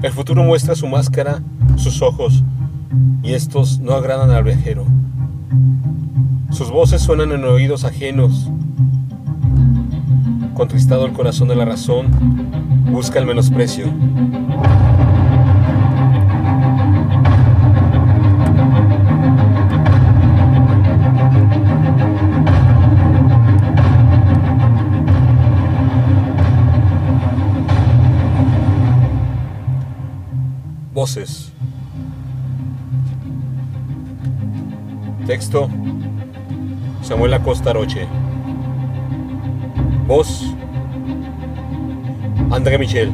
El futuro muestra su máscara, sus ojos, y estos no agradan al viajero. Sus voces suenan en oídos ajenos. Contristado el corazón de la razón, busca el menosprecio. Voces. Texto. Samuel Acosta Roche. Voz. André Michel.